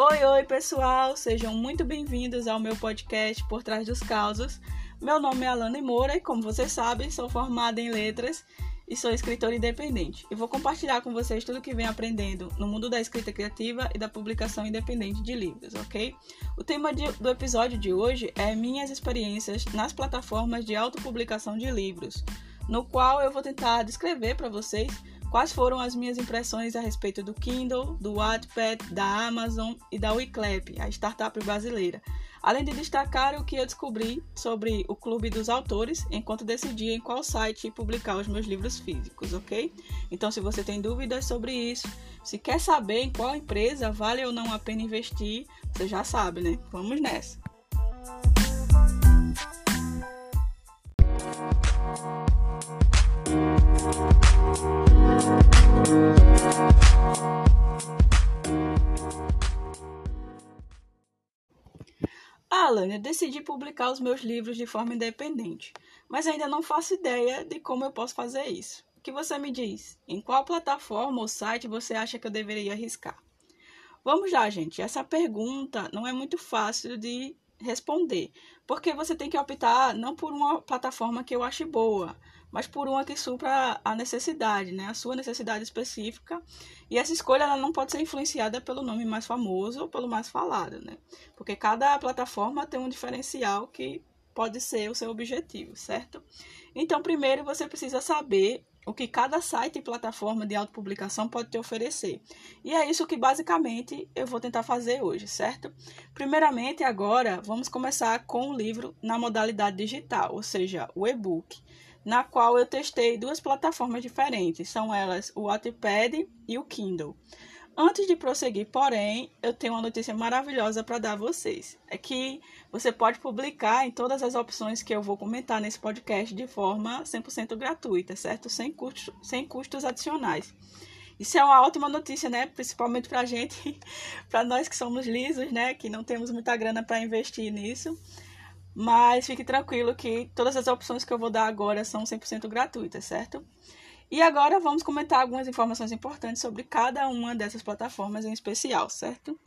Oi, oi, pessoal! Sejam muito bem-vindos ao meu podcast Por Trás dos Causos. Meu nome é Alana Moura e, como vocês sabem, sou formada em letras e sou escritora independente. E vou compartilhar com vocês tudo que venho aprendendo no mundo da escrita criativa e da publicação independente de livros, ok? O tema de, do episódio de hoje é minhas experiências nas plataformas de autopublicação de livros, no qual eu vou tentar descrever para vocês quais foram as minhas impressões a respeito do Kindle, do Wattpad, da Amazon e da Wiclap, a startup brasileira. Além de destacar o que eu descobri sobre o Clube dos Autores, enquanto decidia em qual site publicar os meus livros físicos, ok? Então, se você tem dúvidas sobre isso, se quer saber em qual empresa vale ou não a pena investir, você já sabe, né? Vamos nessa! Alan, eu decidi publicar os meus livros de forma independente, mas ainda não faço ideia de como eu posso fazer isso. O que você me diz? Em qual plataforma ou site você acha que eu deveria arriscar? Vamos lá, gente. Essa pergunta não é muito fácil de responder, porque você tem que optar não por uma plataforma que eu ache boa, mas por uma que supra a necessidade, né? A sua necessidade específica. E essa escolha ela não pode ser influenciada pelo nome mais famoso ou pelo mais falado, né? Porque cada plataforma tem um diferencial que pode ser o seu objetivo, certo? Então, primeiro você precisa saber o que cada site e plataforma de autopublicação pode te oferecer. E é isso que basicamente eu vou tentar fazer hoje, certo? Primeiramente, agora vamos começar com o livro na modalidade digital, ou seja, o e-book, na qual eu testei duas plataformas diferentes, são elas o Wattpad e o Kindle. Antes de prosseguir, porém, eu tenho uma notícia maravilhosa para dar a vocês. É que você pode publicar em todas as opções que eu vou comentar nesse podcast de forma 100% gratuita, certo? Sem custos, sem custos adicionais. Isso é uma ótima notícia, né? Principalmente para gente, para nós que somos lisos, né? Que não temos muita grana para investir nisso. Mas fique tranquilo que todas as opções que eu vou dar agora são 100% gratuitas, certo? E agora vamos comentar algumas informações importantes sobre cada uma dessas plataformas em especial, certo?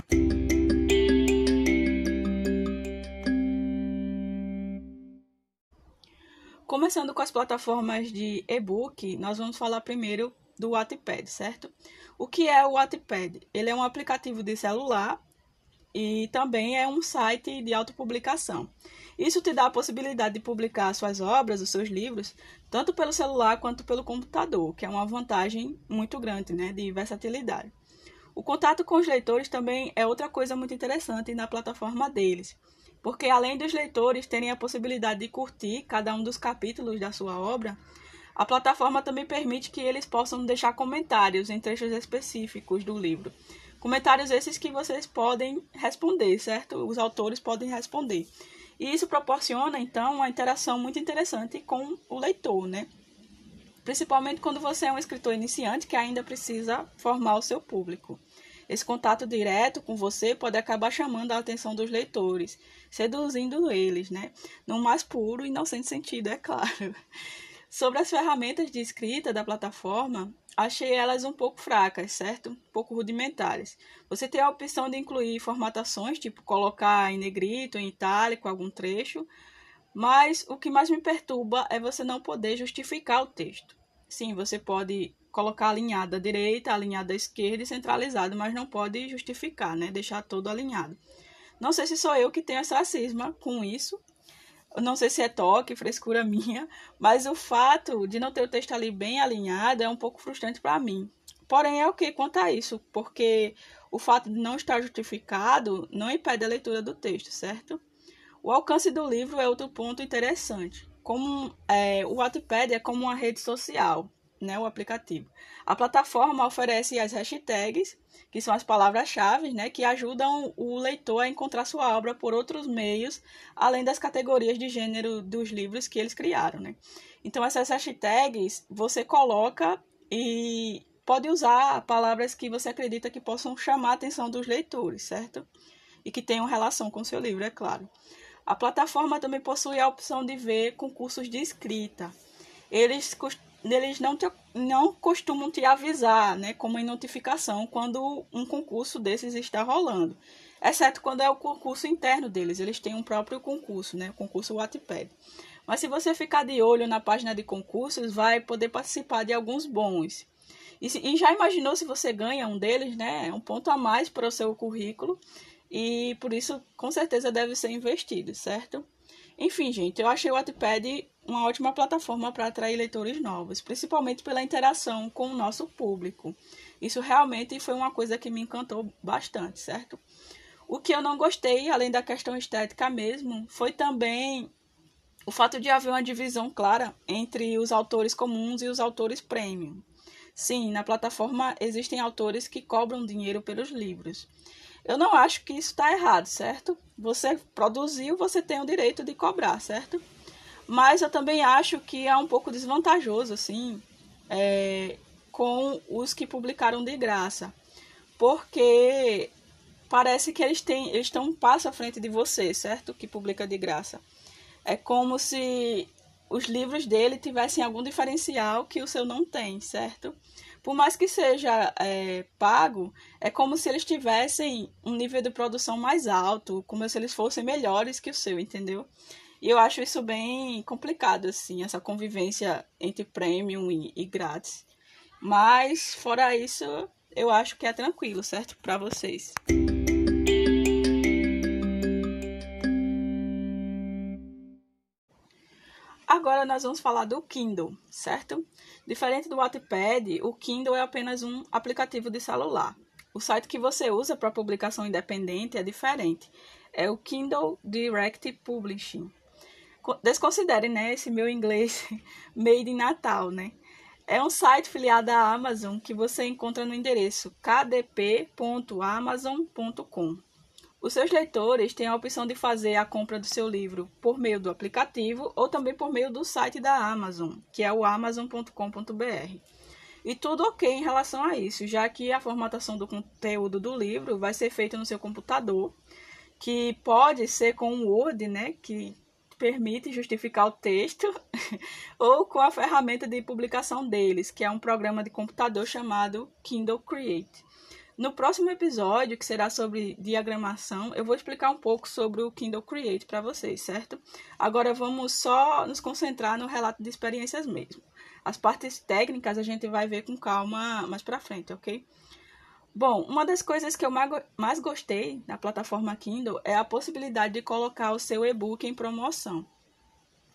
Começando com as plataformas de e-book, nós vamos falar primeiro do Wattpad, certo? O que é o Wattpad? Ele é um aplicativo de celular e também é um site de autopublicação. Isso te dá a possibilidade de publicar suas obras, os seus livros, tanto pelo celular quanto pelo computador, que é uma vantagem muito grande, né, de versatilidade. O contato com os leitores também é outra coisa muito interessante na plataforma deles, porque além dos leitores terem a possibilidade de curtir cada um dos capítulos da sua obra, a plataforma também permite que eles possam deixar comentários em trechos específicos do livro. Comentários esses que vocês podem responder, certo? Os autores podem responder. E isso proporciona, então, uma interação muito interessante com o leitor, né? Principalmente quando você é um escritor iniciante que ainda precisa formar o seu público. Esse contato direto com você pode acabar chamando a atenção dos leitores, seduzindo eles, né? No mais puro e inocente sentido, é claro. Sobre as ferramentas de escrita da plataforma, achei elas um pouco fracas, certo? Um pouco rudimentares. Você tem a opção de incluir formatações, tipo colocar em negrito, em itálico, algum trecho, mas o que mais me perturba é você não poder justificar o texto. Sim, você pode colocar alinhado à direita, alinhado à esquerda e centralizado, mas não pode justificar, né? Deixar todo alinhado. Não sei se sou eu que tenho essa cisma com isso, não sei se é toque, frescura minha, mas o fato de não ter o texto ali bem alinhado é um pouco frustrante para mim. Porém, é o que quanto a isso, porque o fato de não estar justificado não impede a leitura do texto, certo? O alcance do livro é outro ponto interessante. Como é, o Wattpad é como uma rede social, né, o aplicativo. A plataforma oferece as hashtags, que são as palavras-chave, né, que ajudam o leitor a encontrar sua obra por outros meios, além das categorias de gênero dos livros que eles criaram, né. Então essas hashtags você coloca e pode usar palavras que você acredita que possam chamar a atenção dos leitores, certo? E que tenham relação com o seu livro, é claro. A plataforma também possui a opção de ver concursos de escrita. Eles eles não, te, não costumam te avisar, né, como em notificação, quando um concurso desses está rolando. Exceto quando é o concurso interno deles, eles têm um próprio concurso, né, o concurso Wattpad. Mas se você ficar de olho na página de concursos, vai poder participar de alguns bons. E, e já imaginou se você ganha um deles, né? Um ponto a mais para o seu currículo e por isso com certeza deve ser investido, certo? Enfim, gente, eu achei o Wattpad uma ótima plataforma para atrair leitores novos, principalmente pela interação com o nosso público. Isso realmente foi uma coisa que me encantou bastante, certo? O que eu não gostei, além da questão estética mesmo, foi também o fato de haver uma divisão clara entre os autores comuns e os autores premium. Sim, na plataforma existem autores que cobram dinheiro pelos livros. Eu não acho que isso está errado, certo? Você produziu, você tem o direito de cobrar, certo? Mas eu também acho que é um pouco desvantajoso, assim, é, com os que publicaram de graça. Porque parece que eles têm, eles estão um passo à frente de você, certo? Que publica de graça. É como se os livros dele tivessem algum diferencial que o seu não tem, certo? Por mais que seja é, pago, é como se eles tivessem um nível de produção mais alto, como se eles fossem melhores que o seu, entendeu? E eu acho isso bem complicado, assim, essa convivência entre premium e, e grátis. Mas, fora isso, eu acho que é tranquilo, certo? Para vocês. Agora nós vamos falar do Kindle, certo? Diferente do Wattpad, o Kindle é apenas um aplicativo de celular. O site que você usa para publicação independente é diferente. É o Kindle Direct Publishing. Desconsidere, né, esse meu inglês made in Natal, né? É um site filiado à Amazon que você encontra no endereço kdp.amazon.com. Os seus leitores têm a opção de fazer a compra do seu livro por meio do aplicativo ou também por meio do site da Amazon, que é o amazon.com.br. E tudo ok em relação a isso, já que a formatação do conteúdo do livro vai ser feita no seu computador, que pode ser com o Word, né, que permite justificar o texto, ou com a ferramenta de publicação deles, que é um programa de computador chamado Kindle Create. No próximo episódio, que será sobre diagramação, eu vou explicar um pouco sobre o Kindle Create para vocês, certo? Agora vamos só nos concentrar no relato de experiências mesmo. As partes técnicas a gente vai ver com calma mais para frente, ok? Bom, uma das coisas que eu mais gostei na plataforma Kindle é a possibilidade de colocar o seu e-book em promoção.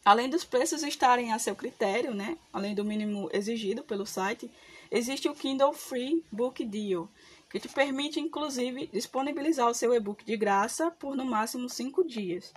Além dos preços estarem a seu critério, né, além do mínimo exigido pelo site, existe o Kindle Free Book Deal, que te permite, inclusive, disponibilizar o seu e-book de graça por no máximo cinco dias.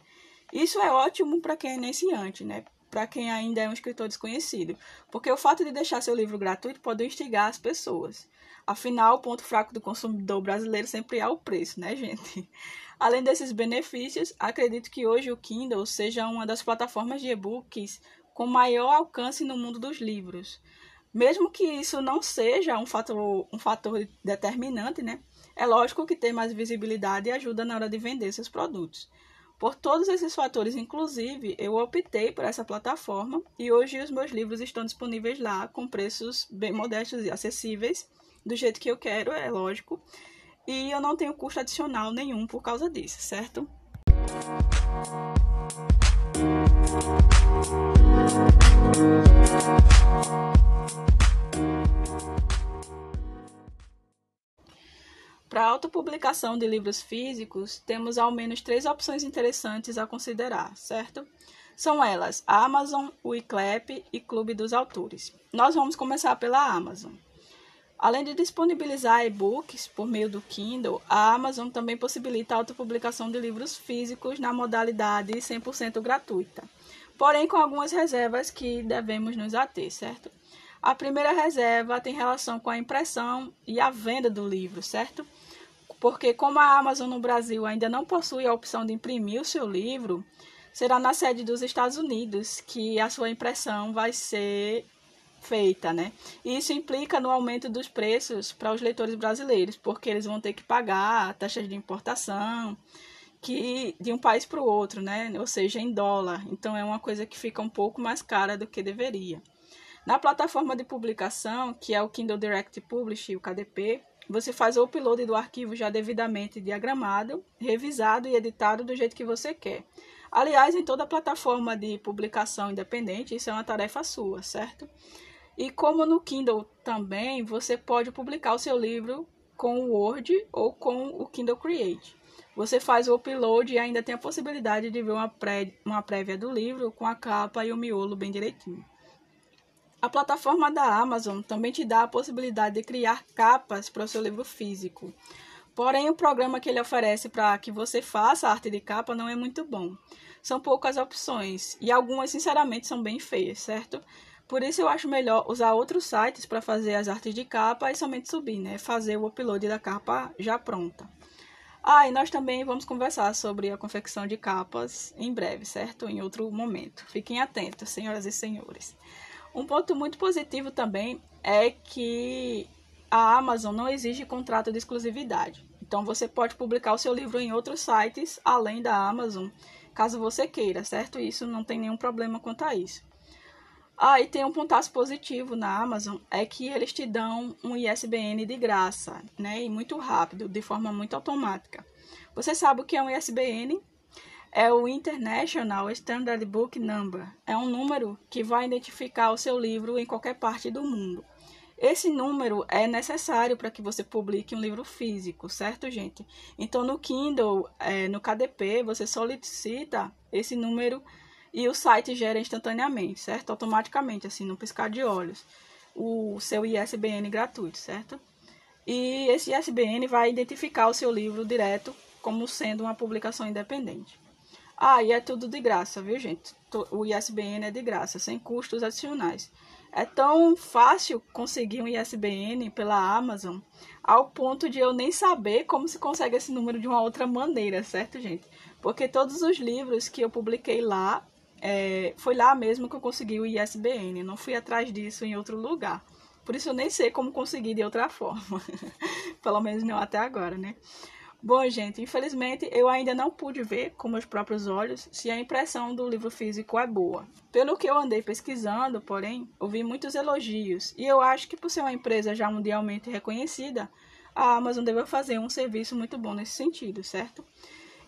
Isso é ótimo para quem é iniciante, né? Para quem ainda é um escritor desconhecido, porque o fato de deixar seu livro gratuito pode instigar as pessoas. Afinal, o ponto fraco do consumidor brasileiro sempre é o preço, né, gente? Além desses benefícios, acredito que hoje o Kindle seja uma das plataformas de e-books com maior alcance no mundo dos livros. Mesmo que isso não seja um fator, um fator determinante, né? É lógico que ter mais visibilidade ajuda na hora de vender seus produtos. Por todos esses fatores, inclusive, eu optei por essa plataforma e hoje os meus livros estão disponíveis lá com preços bem modestos e acessíveis, do jeito que eu quero, é lógico. E eu não tenho custo adicional nenhum por causa disso, certo? Para a autopublicação de livros físicos, temos ao menos três opções interessantes a considerar, certo? São elas Amazon, o iClap e Clube dos Autores. Nós vamos começar pela Amazon. Além de disponibilizar e-books por meio do Kindle, a Amazon também possibilita a autopublicação de livros físicos na modalidade 100% gratuita, porém com algumas reservas que devemos nos ater, certo? A primeira reserva tem relação com a impressão e a venda do livro, certo? Porque como a Amazon no Brasil ainda não possui a opção de imprimir o seu livro, será na sede dos Estados Unidos que a sua impressão vai ser feita, né? Isso implica no aumento dos preços para os leitores brasileiros, porque eles vão ter que pagar taxas de importação que de um país para o outro, né? Ou seja, em dólar. Então é uma coisa que fica um pouco mais cara do que deveria. Na plataforma de publicação, que é o Kindle Direct Publish, o KDP, você faz o upload do arquivo já devidamente diagramado, revisado e editado do jeito que você quer. Aliás, em toda plataforma de publicação independente, isso é uma tarefa sua, certo? E como no Kindle também, você pode publicar o seu livro com o Word ou com o Kindle Create. Você faz o upload e ainda tem a possibilidade de ver uma, pré, uma prévia do livro com a capa e o miolo bem direitinho. A plataforma da Amazon também te dá a possibilidade de criar capas para o seu livro físico. Porém, o programa que ele oferece para que você faça a arte de capa não é muito bom. São poucas opções e algumas, sinceramente, são bem feias, certo? Por isso eu acho melhor usar outros sites para fazer as artes de capa e somente subir, né? Fazer o upload da capa já pronta. Ah, e nós também vamos conversar sobre a confecção de capas em breve, certo? Em outro momento. Fiquem atentos, senhoras e senhores. Um ponto muito positivo também é que a Amazon não exige contrato de exclusividade. Então você pode publicar o seu livro em outros sites além da Amazon, caso você queira, certo? Isso não tem nenhum problema quanto a isso. Ah, e tem um pontaço positivo na Amazon, é que eles te dão um ISBN de graça, né? E muito rápido, de forma muito automática. Você sabe o que é um ISBN? é o International Standard Book Number. É um número que vai identificar o seu livro em qualquer parte do mundo. Esse número é necessário para que você publique um livro físico, certo, gente? Então, no Kindle, é, no KDP, você solicita esse número e o site gera instantaneamente, certo? Automaticamente, assim, no piscar de olhos, o seu ISBN gratuito, certo? E esse ISBN vai identificar o seu livro direto como sendo uma publicação independente. Ah, e é tudo de graça, viu, gente? O ISBN é de graça, sem custos adicionais. É tão fácil conseguir um ISBN pela Amazon, ao ponto de eu nem saber como se consegue esse número de uma outra maneira, certo, gente? Porque todos os livros que eu publiquei lá, é, foi lá mesmo que eu consegui o ISBN, não fui atrás disso em outro lugar. Por isso eu nem sei como conseguir de outra forma. Pelo menos não até agora, né? Bom, gente, infelizmente eu ainda não pude ver com meus próprios olhos se a impressão do livro físico é boa. Pelo que eu andei pesquisando, porém, ouvi muitos elogios e eu acho que por ser uma empresa já mundialmente reconhecida, a Amazon deve fazer um serviço muito bom nesse sentido, certo?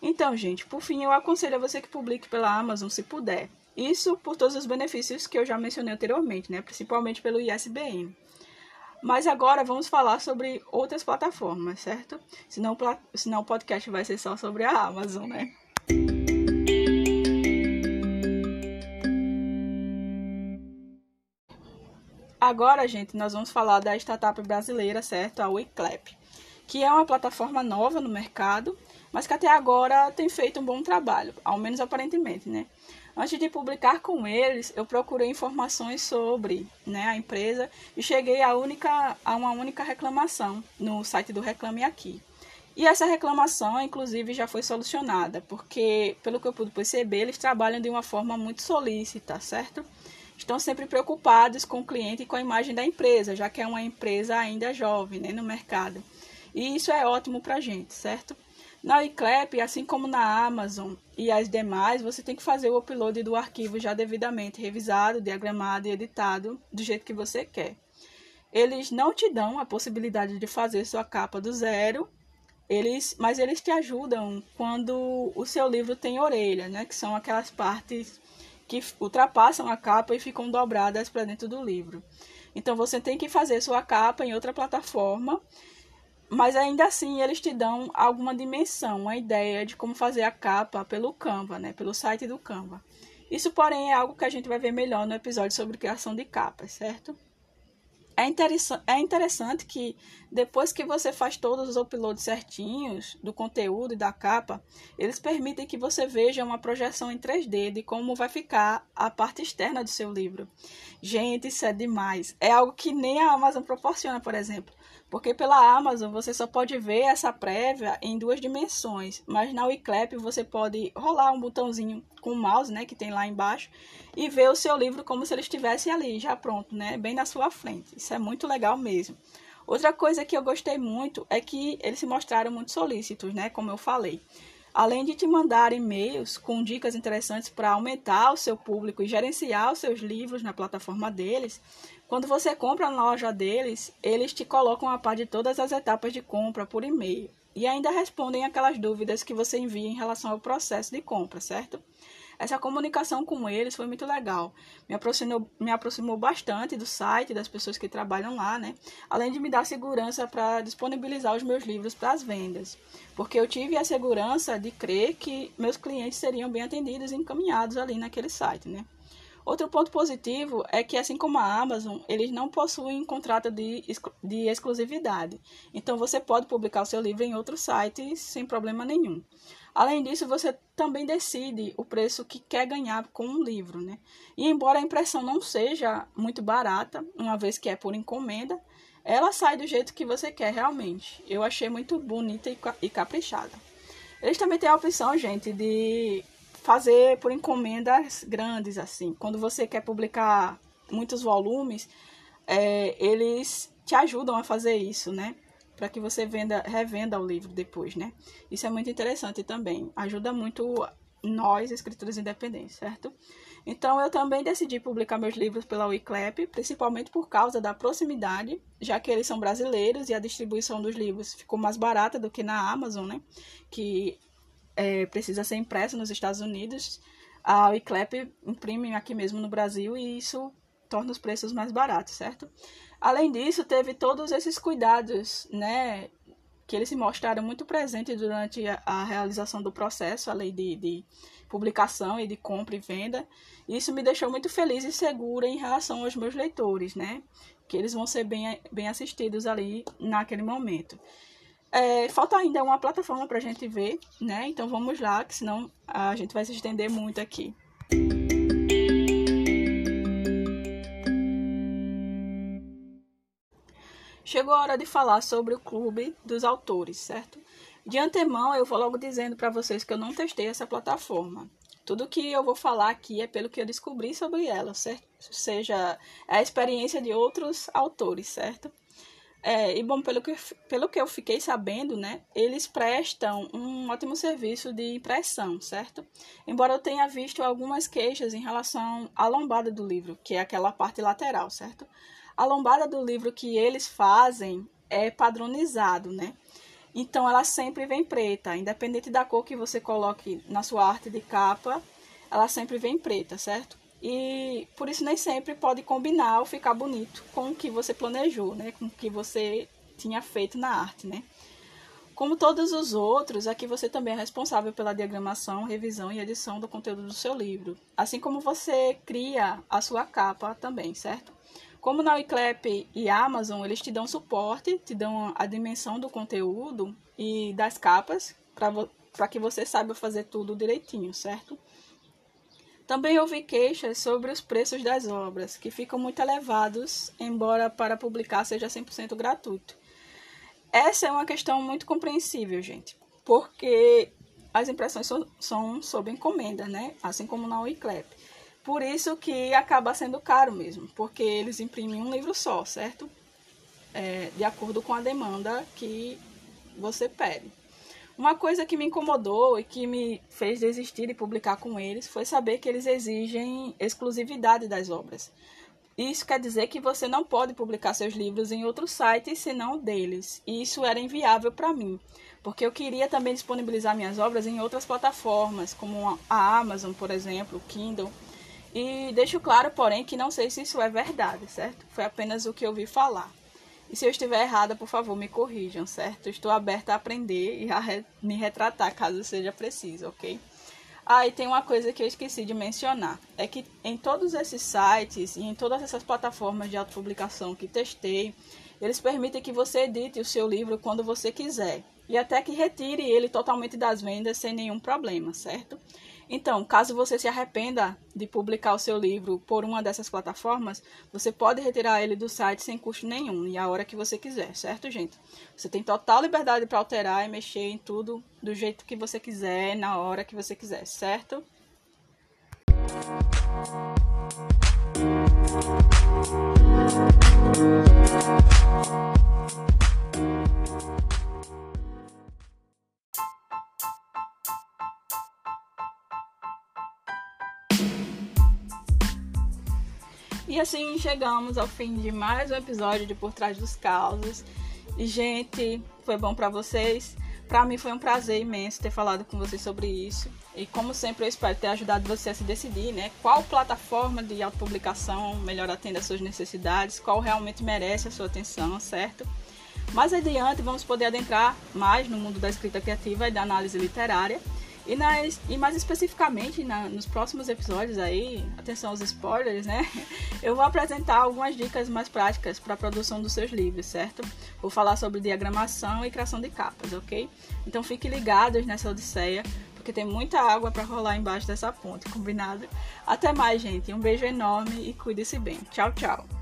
Então, gente, por fim, eu aconselho a você que publique pela Amazon se puder. Isso por todos os benefícios que eu já mencionei anteriormente, né? Principalmente pelo ISBN. Mas agora vamos falar sobre outras plataformas, certo? Senão, senão o podcast vai ser só sobre a Amazon, né? Agora, gente, nós vamos falar da startup brasileira, certo? A WeClap, que é uma plataforma nova no mercado, mas que até agora tem feito um bom trabalho, ao menos aparentemente, né? Antes de publicar com eles, eu procurei informações sobre né, a empresa e cheguei a, única, a uma única reclamação no site do Reclame Aqui. E essa reclamação, inclusive, já foi solucionada, porque, pelo que eu pude perceber, eles trabalham de uma forma muito solícita, certo? Estão sempre preocupados com o cliente e com a imagem da empresa, já que é uma empresa ainda jovem né, no mercado. E isso é ótimo para a gente, certo? Na iClap, assim como na Amazon e as demais, você tem que fazer o upload do arquivo já devidamente revisado, diagramado e editado do jeito que você quer. Eles não te dão a possibilidade de fazer sua capa do zero, eles, mas eles te ajudam quando o seu livro tem orelha, né, que são aquelas partes que ultrapassam a capa e ficam dobradas para dentro do livro. Então você tem que fazer sua capa em outra plataforma mas ainda assim eles te dão alguma dimensão, uma ideia de como fazer a capa pelo Canva, né, pelo site do Canva. Isso, porém, é algo que a gente vai ver melhor no episódio sobre criação de capas, certo? É, interessante, é interessante que depois que você faz todos os uploads certinhos do conteúdo e da capa, eles permitem que você veja uma projeção em 3D de como vai ficar a parte externa do seu livro. Gente, isso é demais. É algo que nem a Amazon proporciona, por exemplo. Porque pela Amazon você só pode ver essa prévia em duas dimensões, mas na Wiclap você pode rolar um botãozinho com o mouse, né, que tem lá embaixo, e ver o seu livro como se ele estivesse ali, já pronto, né, bem na sua frente. Isso é muito legal mesmo. Outra coisa que eu gostei muito é que eles se mostraram muito solícitos, né, como eu falei. Além de te mandar e-mails com dicas interessantes para aumentar o seu público e gerenciar os seus livros na plataforma deles, quando você compra na loja deles, eles te colocam a par de todas as etapas de compra por e-mail e ainda respondem aquelas dúvidas que você envia em relação ao processo de compra, certo? Essa comunicação com eles foi muito legal. Me aproximou, me aproximou bastante do site, das pessoas que trabalham lá, né? Além de me dar segurança para disponibilizar os meus livros para as vendas. Porque eu tive a segurança de crer que meus clientes seriam bem atendidos e encaminhados ali naquele site, né? Outro ponto positivo é que, assim como a Amazon, eles não possuem contrato de, de exclusividade. Então, você pode publicar o seu livro em outros sites sem problema nenhum. Além disso, você também decide o preço que quer ganhar com o livro, né? E embora a impressão não seja muito barata, uma vez que é por encomenda, ela sai do jeito que você quer realmente. Eu achei muito bonita e caprichada. Eles também têm a opção, gente, de fazer por encomendas grandes, assim. Quando você quer publicar muitos volumes, é, eles te ajudam a fazer isso, né? para que você venda, revenda o livro depois, né? Isso é muito interessante também. Ajuda muito nós, escritores independentes, certo? Então, eu também decidi publicar meus livros pela Wiclap, principalmente por causa da proximidade, já que eles são brasileiros e a distribuição dos livros ficou mais barata do que na Amazon, né? Que é, precisa ser impressa nos Estados Unidos. A Wiclap imprime aqui mesmo no Brasil e isso torna os preços mais baratos, certo? Além disso, teve todos esses cuidados, né, que eles se mostraram muito presentes durante a, a realização do processo, a lei de, de, publicação e de compra e venda. Isso me deixou muito feliz e segura em relação aos meus leitores, né, que eles vão ser bem, bem assistidos ali naquele momento. É, falta ainda uma plataforma para a gente ver, né? Então vamos lá, que senão a gente vai se estender muito aqui. Chegou a hora de falar sobre o clube dos autores, certo? De antemão, eu vou logo dizendo para vocês que eu não testei essa plataforma. Tudo que eu vou falar aqui é pelo que eu descobri sobre ela, certo? Ou seja, é a experiência de outros autores, certo? É, e bom, pelo que, pelo que eu fiquei sabendo, né, eles prestam um ótimo serviço de impressão, certo? Embora eu tenha visto algumas queixas em relação à lombada do livro, que é aquela parte lateral, certo? A lombada do livro que eles fazem é padronizado, né? Então ela sempre vem preta, independente da cor que você coloque na sua arte de capa, ela sempre vem preta, certo? E por isso nem sempre pode combinar ou ficar bonito com o que você planejou, né? Com o que você tinha feito na arte, né? Como todos os outros, aqui você também é responsável pela diagramação, revisão e edição do conteúdo do seu livro, assim como você cria a sua capa também, certo? Como na Wiclap e Amazon, eles te dão suporte, te dão a dimensão do conteúdo e das capas para que você saiba fazer tudo direitinho, certo? Também ouvi queixas sobre os preços das obras, que ficam muito elevados, embora para publicar seja 100% gratuito. Essa é uma questão muito compreensível, gente, porque as impressões são, são sob encomenda, né? Assim como na Wiclap. Por isso que acaba sendo caro mesmo, porque eles imprimem um livro só, certo? É, de acordo com a demanda que você pede. Uma coisa que me incomodou e que me fez desistir de publicar com eles foi saber que eles exigem exclusividade das obras. Isso quer dizer que você não pode publicar seus livros em outros sites senão deles. E isso era inviável para mim, porque eu queria também disponibilizar minhas obras em outras plataformas, como a Amazon, por exemplo, o Kindle. E deixo claro, porém, que não sei se isso é verdade, certo? Foi apenas o que eu vi falar. E se eu estiver errada, por favor, me corrijam, certo? Estou aberta a aprender e a re me retratar caso seja preciso, ok? Ah, e tem uma coisa que eu esqueci de mencionar. É que em todos esses sites e em todas essas plataformas de autopublicação que testei, eles permitem que você edite o seu livro quando você quiser. E até que retire ele totalmente das vendas sem nenhum problema, certo? Então, caso você se arrependa de publicar o seu livro por uma dessas plataformas, você pode retirar ele do site sem custo nenhum e a hora que você quiser, certo, gente? Você tem total liberdade para alterar e mexer em tudo do jeito que você quiser, na hora que você quiser, certo? Assim chegamos ao fim de mais um episódio de Por Trás dos Causos. E, gente, foi bom para vocês? Para mim foi um prazer imenso ter falado com vocês sobre isso. E como sempre eu espero ter ajudado você a se decidir, né? Qual plataforma de autopublicação melhor atende às suas necessidades, qual realmente merece a sua atenção, certo? Mais adiante vamos poder adentrar mais no mundo da escrita criativa e da análise literária. E, nas, e mais especificamente na, nos próximos episódios aí, atenção aos spoilers, né? Eu vou apresentar algumas dicas mais práticas para a produção dos seus livros, certo? Vou falar sobre diagramação e criação de capas, ok? Então fiquem ligados nessa odisseia, porque tem muita água para rolar embaixo dessa ponte, combinado? Até mais, gente. Um beijo enorme e cuide-se bem. Tchau, tchau.